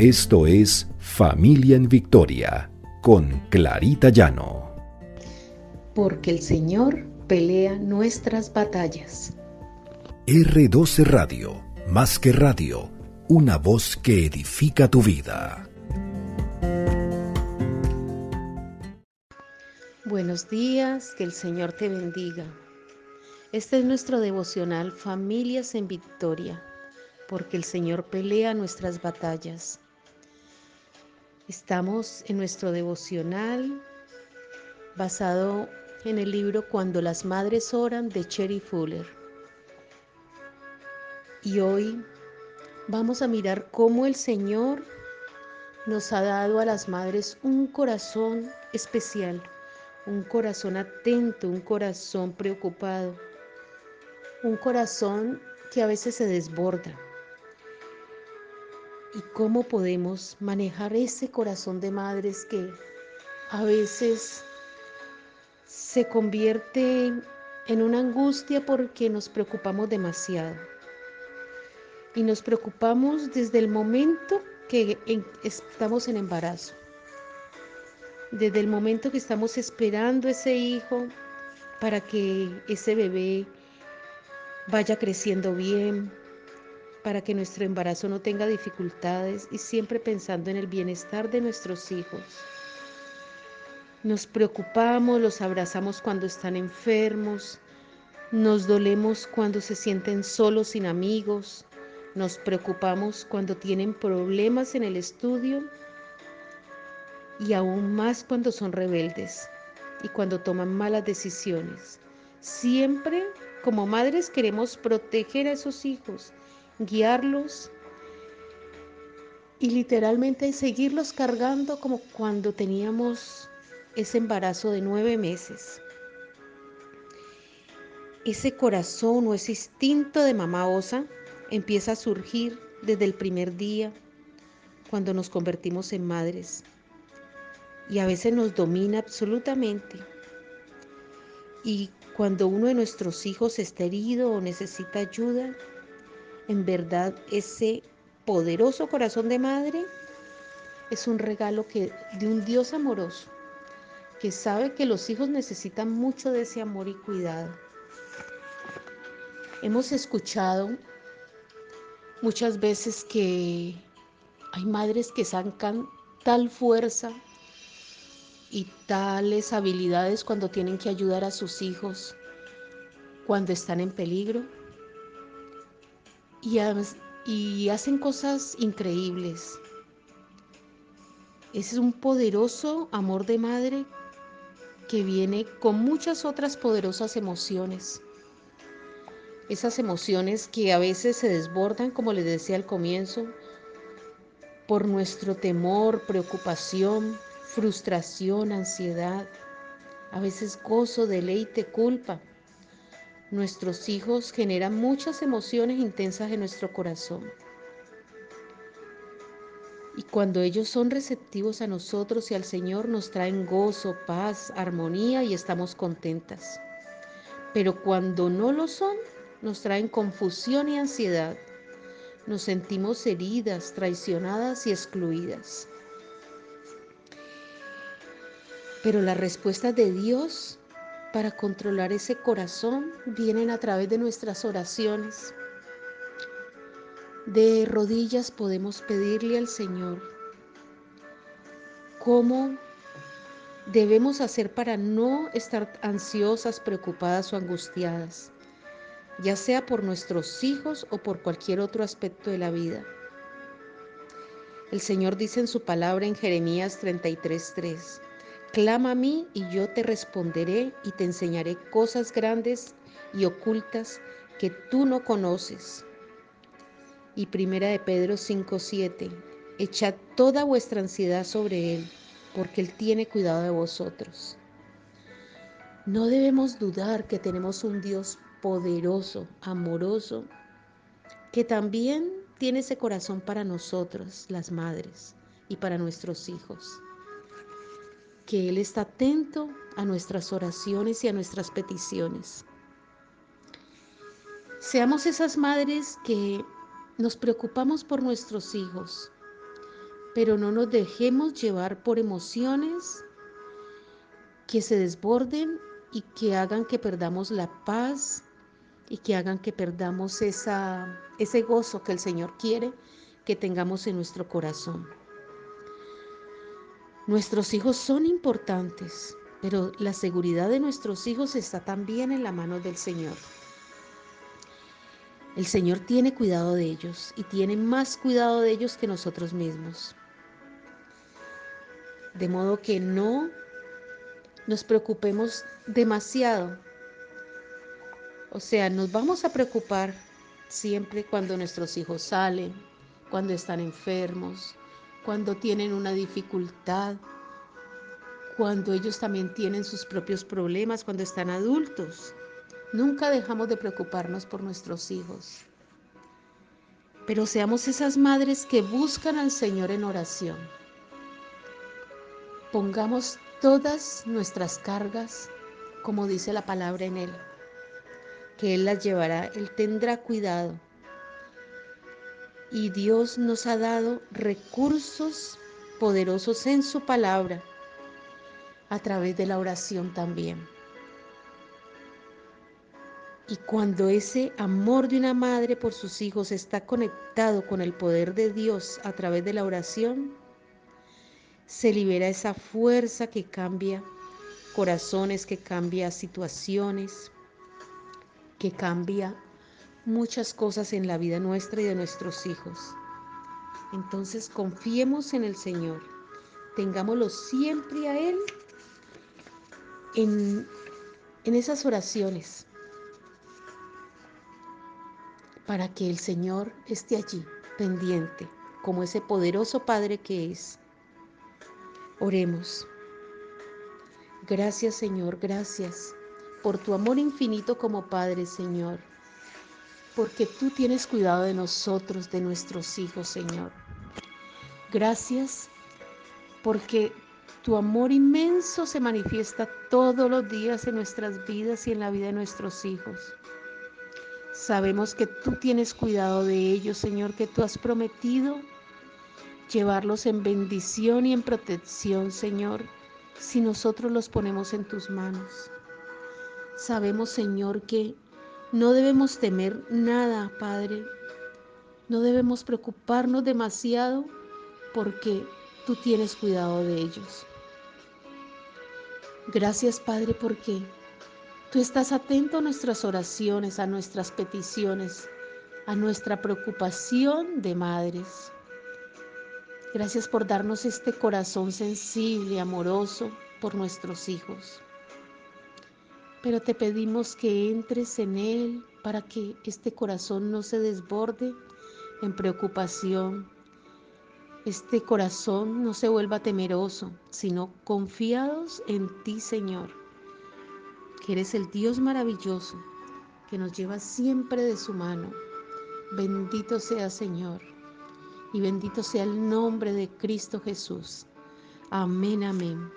Esto es Familia en Victoria con Clarita Llano. Porque el Señor pelea nuestras batallas. R12 Radio, más que radio, una voz que edifica tu vida. Buenos días, que el Señor te bendiga. Este es nuestro devocional Familias en Victoria, porque el Señor pelea nuestras batallas. Estamos en nuestro devocional basado en el libro Cuando las Madres Oran de Cherry Fuller. Y hoy vamos a mirar cómo el Señor nos ha dado a las madres un corazón especial un corazón atento, un corazón preocupado, un corazón que a veces se desborda. ¿Y cómo podemos manejar ese corazón de madres que a veces se convierte en una angustia porque nos preocupamos demasiado? Y nos preocupamos desde el momento que estamos en embarazo desde el momento que estamos esperando ese hijo para que ese bebé vaya creciendo bien, para que nuestro embarazo no tenga dificultades y siempre pensando en el bienestar de nuestros hijos. Nos preocupamos, los abrazamos cuando están enfermos, nos dolemos cuando se sienten solos sin amigos, nos preocupamos cuando tienen problemas en el estudio y aún más cuando son rebeldes y cuando toman malas decisiones. Siempre como madres queremos proteger a esos hijos, guiarlos y literalmente seguirlos cargando como cuando teníamos ese embarazo de nueve meses. Ese corazón o ese instinto de mamá osa empieza a surgir desde el primer día cuando nos convertimos en madres y a veces nos domina absolutamente. Y cuando uno de nuestros hijos está herido o necesita ayuda, en verdad ese poderoso corazón de madre es un regalo que, de un Dios amoroso que sabe que los hijos necesitan mucho de ese amor y cuidado. Hemos escuchado muchas veces que hay madres que sacan tal fuerza y tales habilidades cuando tienen que ayudar a sus hijos cuando están en peligro. Y, hacen cosas increíbles. Ese es un poderoso amor de madre que viene con muchas otras poderosas emociones. Esas emociones que a veces se desbordan, como les decía al comienzo, por nuestro temor, preocupación, frustración, ansiedad, a veces gozo, deleite, culpa. Nuestros hijos generan muchas emociones intensas en nuestro corazón. Y cuando ellos son receptivos a nosotros y al Señor, nos traen gozo, paz, armonía y estamos contentas. Pero cuando no lo son, nos traen confusión y ansiedad. Nos sentimos heridas, traicionadas y excluidas. Pero las respuestas de Dios para controlar ese corazón vienen a través de nuestras oraciones. De rodillas podemos pedirle al Señor cómo debemos hacer para no estar ansiosas, preocupadas o angustiadas, ya sea por nuestros hijos o por cualquier otro aspecto de la vida. El Señor dice en su palabra en Jeremías 33:3, Clama a mí y yo te responderé y te enseñaré cosas grandes y ocultas que tú no conoces. Y primera de Pedro 5:7, echad toda vuestra ansiedad sobre Él, porque Él tiene cuidado de vosotros. No debemos dudar que tenemos un Dios poderoso, amoroso, que también tiene ese corazón para nosotros, las madres, y para nuestros hijos que Él está atento a nuestras oraciones y a nuestras peticiones. Seamos esas madres que nos preocupamos por nuestros hijos, pero no nos dejemos llevar por emociones que se desborden y que hagan que perdamos la paz y que hagan que perdamos ese gozo que el Señor quiere que tengamos en nuestro corazón. Nuestros hijos son importantes, pero la seguridad de nuestros hijos está también en la mano del Señor. El Señor tiene cuidado de ellos y tiene más cuidado de ellos que nosotros mismos. De modo que no nos preocupemos demasiado. O sea, nos vamos a preocupar siempre cuando nuestros hijos salen, cuando están enfermos, cuando tienen una dificultad, cuando ellos también tienen sus propios problemas, cuando están adultos. Nunca dejamos de preocuparnos por nuestros hijos. Pero seamos esas madres que buscan al Señor en oración. Pongamos todas nuestras cargas, como dice la palabra en Él, que Él las llevará, Él tendrá cuidado. Y Dios nos ha dado recursos poderosos en su palabra, a través de la oración también. Y cuando ese amor de una madre por sus hijos está conectado con el poder de Dios a través de la oración, se libera esa fuerza que cambia corazones, que cambia situaciones, que cambia muchas cosas en la vida nuestra y de nuestros hijos. Entonces confiemos en el Señor, tengámoslo siempre a Él en, en esas oraciones para que el Señor esté allí, pendiente, como ese poderoso Padre que es. Oremos. Gracias Señor, gracias por tu amor infinito como Padre, Señor, porque tú tienes cuidado de nosotros, de nuestros hijos, Señor. Gracias porque tu amor inmenso se manifiesta todos los días en nuestras vidas y en la vida de nuestros hijos. Sabemos que tú tienes cuidado de ellos, Señor, que tú has prometido llevarlos en bendición y en protección, Señor, si nosotros los ponemos en tus manos. Sabemos, Señor, que no debemos temer nada, Padre. No debemos preocuparnos demasiado porque tú tienes cuidado de ellos. Gracias, Padre, porque Tú estás atento a nuestras oraciones, a nuestras peticiones, a nuestra preocupación de madres. Gracias por darnos este corazón sensible, amoroso por nuestros hijos. Pero te pedimos que entres en él para que este corazón no se desborde en preocupación. Este corazón no se vuelva temeroso, sino confiados en ti, Señor que eres el Dios maravilloso que nos lleva siempre de su mano. Bendito sea Señor y bendito sea el nombre de Cristo Jesús. Amén, amén.